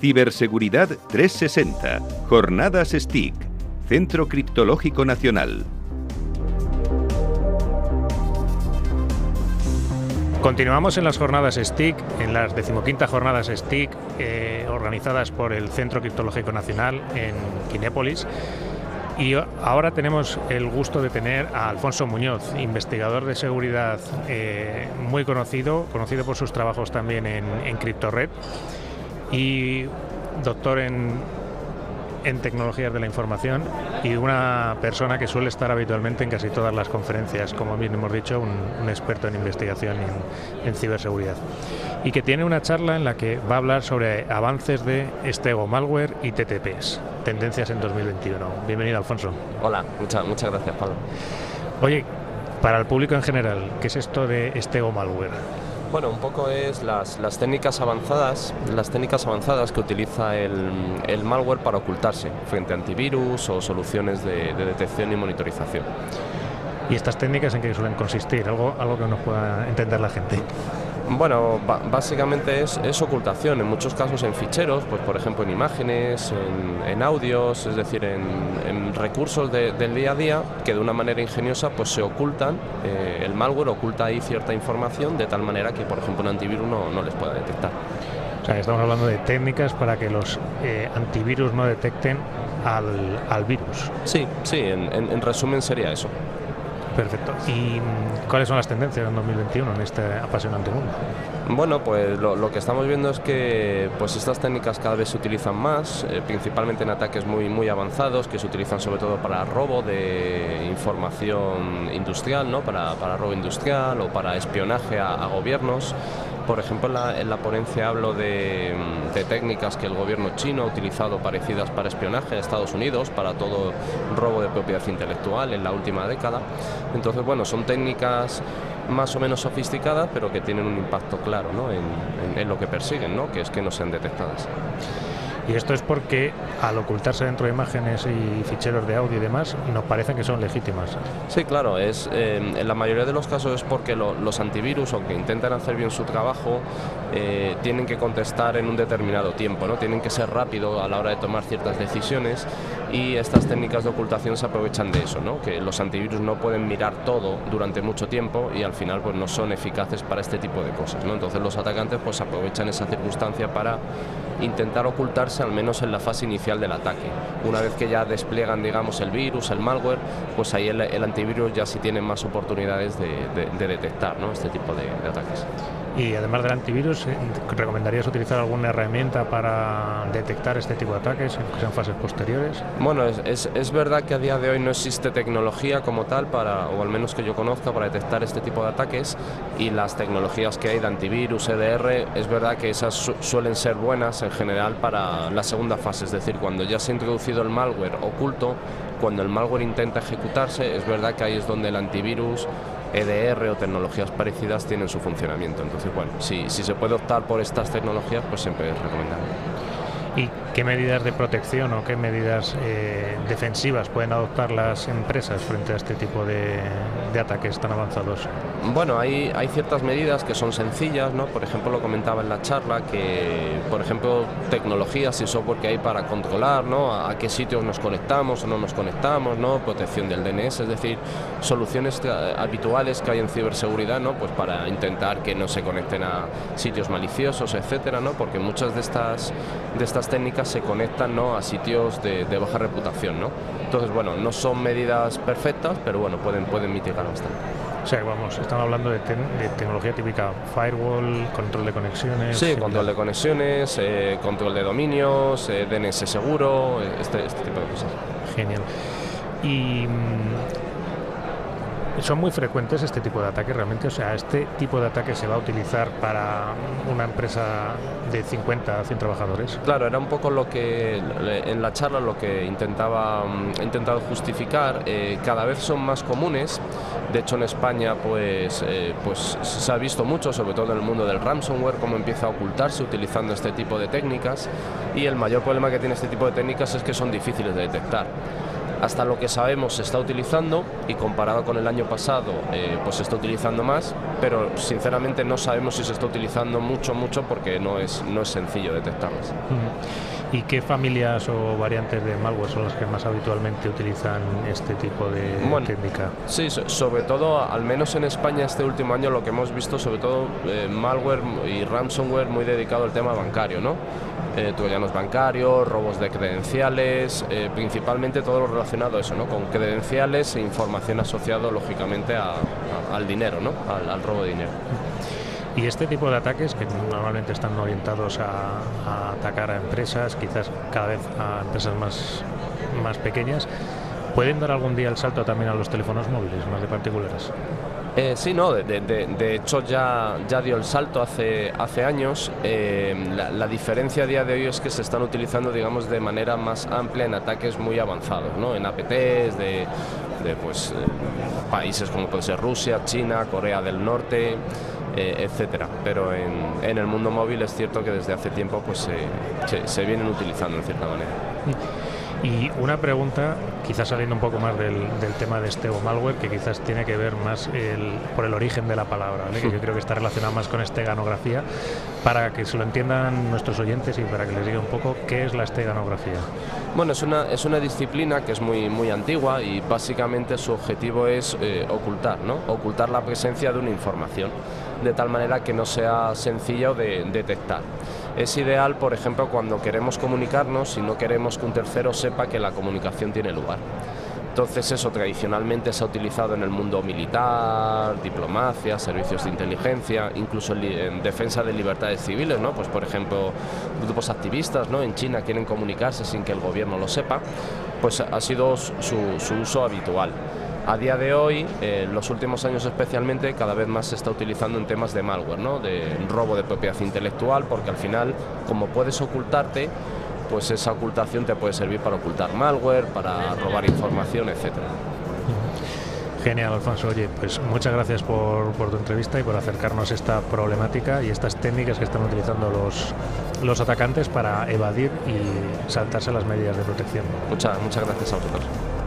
Ciberseguridad 360, Jornadas STIC, Centro Criptológico Nacional. Continuamos en las jornadas STIC, en las decimoquinta jornadas STIC eh, organizadas por el Centro Criptológico Nacional en Kinépolis. Y ahora tenemos el gusto de tener a Alfonso Muñoz, investigador de seguridad eh, muy conocido, conocido por sus trabajos también en, en CryptoRed y doctor en en tecnologías de la información y una persona que suele estar habitualmente en casi todas las conferencias, como bien hemos dicho, un, experto en investigación en, ciberseguridad. Y que tiene una charla en la que va a hablar sobre avances de Stego Malware y TTPs, tendencias en 2021. Bienvenido, Alfonso. Hola, muchas, muchas gracias, Pablo. Oye, para el público en general, ¿qué es esto de Stego Malware? Bueno, un poco es las, las, técnicas avanzadas, las técnicas avanzadas que utiliza el, el, malware para ocultarse frente a antivirus o soluciones de, de, detección y monitorización. ¿Y estas técnicas en qué suelen consistir? Algo, algo que nos pueda entender la gente. Bueno, básicamente es, ocultación, en muchos casos en ficheros, pues por ejemplo en imágenes, en, audios, es decir, en, recursos del día a día que de una manera ingeniosa pues se ocultan, eh, el malware oculta ahí cierta información de tal manera que por ejemplo un antivirus no, les pueda detectar. O sea, estamos hablando de técnicas para que los eh, antivirus no detecten al, virus. Sí, sí, en resumen sería eso. Perfecto. ¿Y cuáles son las tendencias en 2021 en este apasionante mundo? Bueno, pues lo, que estamos viendo es que pues estas técnicas cada vez se utilizan más, eh, principalmente en ataques muy, muy avanzados, que se utilizan sobre todo para robo de información industrial, ¿no? para, para robo industrial o para espionaje a, gobiernos. Por ejemplo, en la, ponencia hablo de, técnicas que el gobierno chino ha utilizado parecidas para espionaje a Estados Unidos, para todo robo de propiedad intelectual en la última década. Entonces, bueno, son técnicas más o menos sofisticadas, pero que tienen un impacto claro en, en, lo que persiguen, ¿no? que es que no sean detectadas. Y esto es porque al ocultarse dentro de imágenes y ficheros de audio y demás, nos parecen que son legítimas. Sí, claro, es, eh, en la mayoría de los casos es porque los antivirus, aunque intentan hacer bien su trabajo, eh, tienen que contestar en un determinado tiempo, ¿no? tienen que ser rápido a la hora de tomar ciertas decisiones y estas técnicas de ocultación se aprovechan de eso, ¿no? que los antivirus no pueden mirar todo durante mucho tiempo y al final pues, no son eficaces para este tipo de cosas. ¿no? Entonces los atacantes pues, aprovechan esa circunstancia para intentar ocultarse al menos en la fase inicial del ataque. Una vez que ya despliegan, digamos, el virus, el malware, pues ahí el, antivirus ya sí tiene más oportunidades de, detectar este tipo de ataques. Y además del antivirus, eh, ¿recomendarías utilizar alguna herramienta para detectar este tipo de ataques, que sean fases posteriores? Bueno, es, es, verdad que a día de hoy no existe tecnología como tal, para, o al menos que yo conozca, para detectar este tipo de ataques y las tecnologías que hay de antivirus, EDR, es verdad que esas suelen ser buenas en general para la segunda fase, es decir, cuando ya se ha introducido el malware oculto, cuando el malware intenta ejecutarse, es verdad que ahí es donde el antivirus EDR o tecnologías parecidas tienen su funcionamiento. Entonces, bueno, si, si se puede optar por estas tecnologías, pues siempre es recomendable. ¿Y qué medidas de protección o qué medidas eh, defensivas pueden adoptar las empresas frente a este tipo de, ataques tan avanzados? Bueno, hay, ciertas medidas que son sencillas, ¿no? Por ejemplo, lo comentaba en la charla, que, por ejemplo, tecnologías y software que hay para controlar, ¿no? A, qué sitios nos conectamos o no nos conectamos, ¿no? Protección del DNS, es decir, soluciones habituales que hay en ciberseguridad, ¿no? Pues para intentar que no se conecten a sitios maliciosos, etcétera, ¿no? Porque muchas de estas, de estas técnicas se conectan ¿no? a sitios de, baja reputación. ¿no? Entonces, bueno, no son medidas perfectas, pero bueno, pueden, pueden mitigar bastante. O sea, vamos, estamos hablando de, tecnología típica, firewall, control de conexiones. Sí, control de conexiones, eh, control de dominios, eh, DNS seguro, este, este, tipo de cosas. Genial. Y mm, son muy frecuentes este tipo de ataques realmente, o sea, este tipo de ataque se va a utilizar para una empresa de 50 a 100 trabajadores. Claro, era un poco lo que en la charla lo que intentaba mm, he intentado justificar, eh, cada vez son más comunes. De hecho, en España pues, eh, pues se ha visto mucho, sobre todo en el mundo del ransomware, cómo empieza a ocultarse utilizando este tipo de técnicas y el mayor problema que tiene este tipo de técnicas es que son difíciles de detectar. Hasta lo que sabemos se está utilizando y comparado con el año pasado eh, pues se está utilizando más, pero sinceramente no sabemos si se está utilizando mucho, mucho porque no es, no es sencillo detectarlas. ¿Y qué familias o variantes de malware son las que más habitualmente utilizan este tipo de técnica? Sí, sobre todo, al menos en España este último año lo que hemos visto, sobre todo eh, malware y ransomware muy dedicado al tema bancario, ¿no? Eh, bancarios, robos de credenciales, eh, principalmente todo lo relacionado a eso, ¿no? Con credenciales e información asociada lógicamente al dinero, ¿no? al robo de dinero. Y este tipo de ataques, que normalmente están orientados a, atacar a empresas, quizás cada vez a empresas más, más pequeñas, ¿pueden dar algún día el salto también a los teléfonos móviles, más de particulares? Eh, sí, no, de, hecho ya, ya dio el salto hace, hace años. Eh, la, diferencia a día de hoy es que se están utilizando, digamos, de manera más amplia en ataques muy avanzados, ¿no? En APTs de, de pues, eh, países como puede ser Rusia, China, Corea del Norte. Eh, etcétera. Pero en, en, el mundo móvil es cierto que desde hace tiempo pues se, se, vienen utilizando en cierta manera. Y una pregunta, quizás saliendo un poco más del, del, tema de este o malware, que quizás tiene que ver más el, por el origen de la palabra, que yo creo que está relacionado más con esteganografía, para que se lo entiendan nuestros oyentes y para que les diga un poco qué es la esteganografía. Bueno, es una, es una disciplina que es muy, muy antigua y básicamente su objetivo es eh, ocultar, ¿no? ocultar la presencia de una información de tal manera que no sea sencillo de detectar. Es ideal, por ejemplo, cuando queremos comunicarnos y no queremos que un tercero sepa que la comunicación tiene lugar. Entonces eso tradicionalmente se ha utilizado en el mundo militar, diplomacia, servicios de inteligencia, incluso en, defensa de libertades civiles, ¿no? Pues por ejemplo, grupos activistas, ¿no? En China quieren comunicarse sin que el gobierno lo sepa, pues ha sido su uso habitual. A día de hoy, en los últimos años especialmente, cada vez más se está utilizando en temas de malware, ¿no? de robo de propiedad intelectual, porque al final, como puedes ocultarte, pues esa ocultación te puede servir para ocultar malware, para robar información, etcétera. Genial, Alfonso. Oye, pues muchas gracias por, por, tu entrevista y por acercarnos a esta problemática y estas técnicas que están utilizando los, los atacantes para evadir y saltarse las medidas de protección. Muchas, muchas gracias a vosotros.